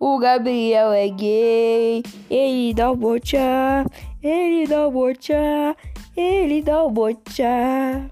O Gabriel é gay, ele dá o bocha, ele dá o bocha, ele dá o bocha.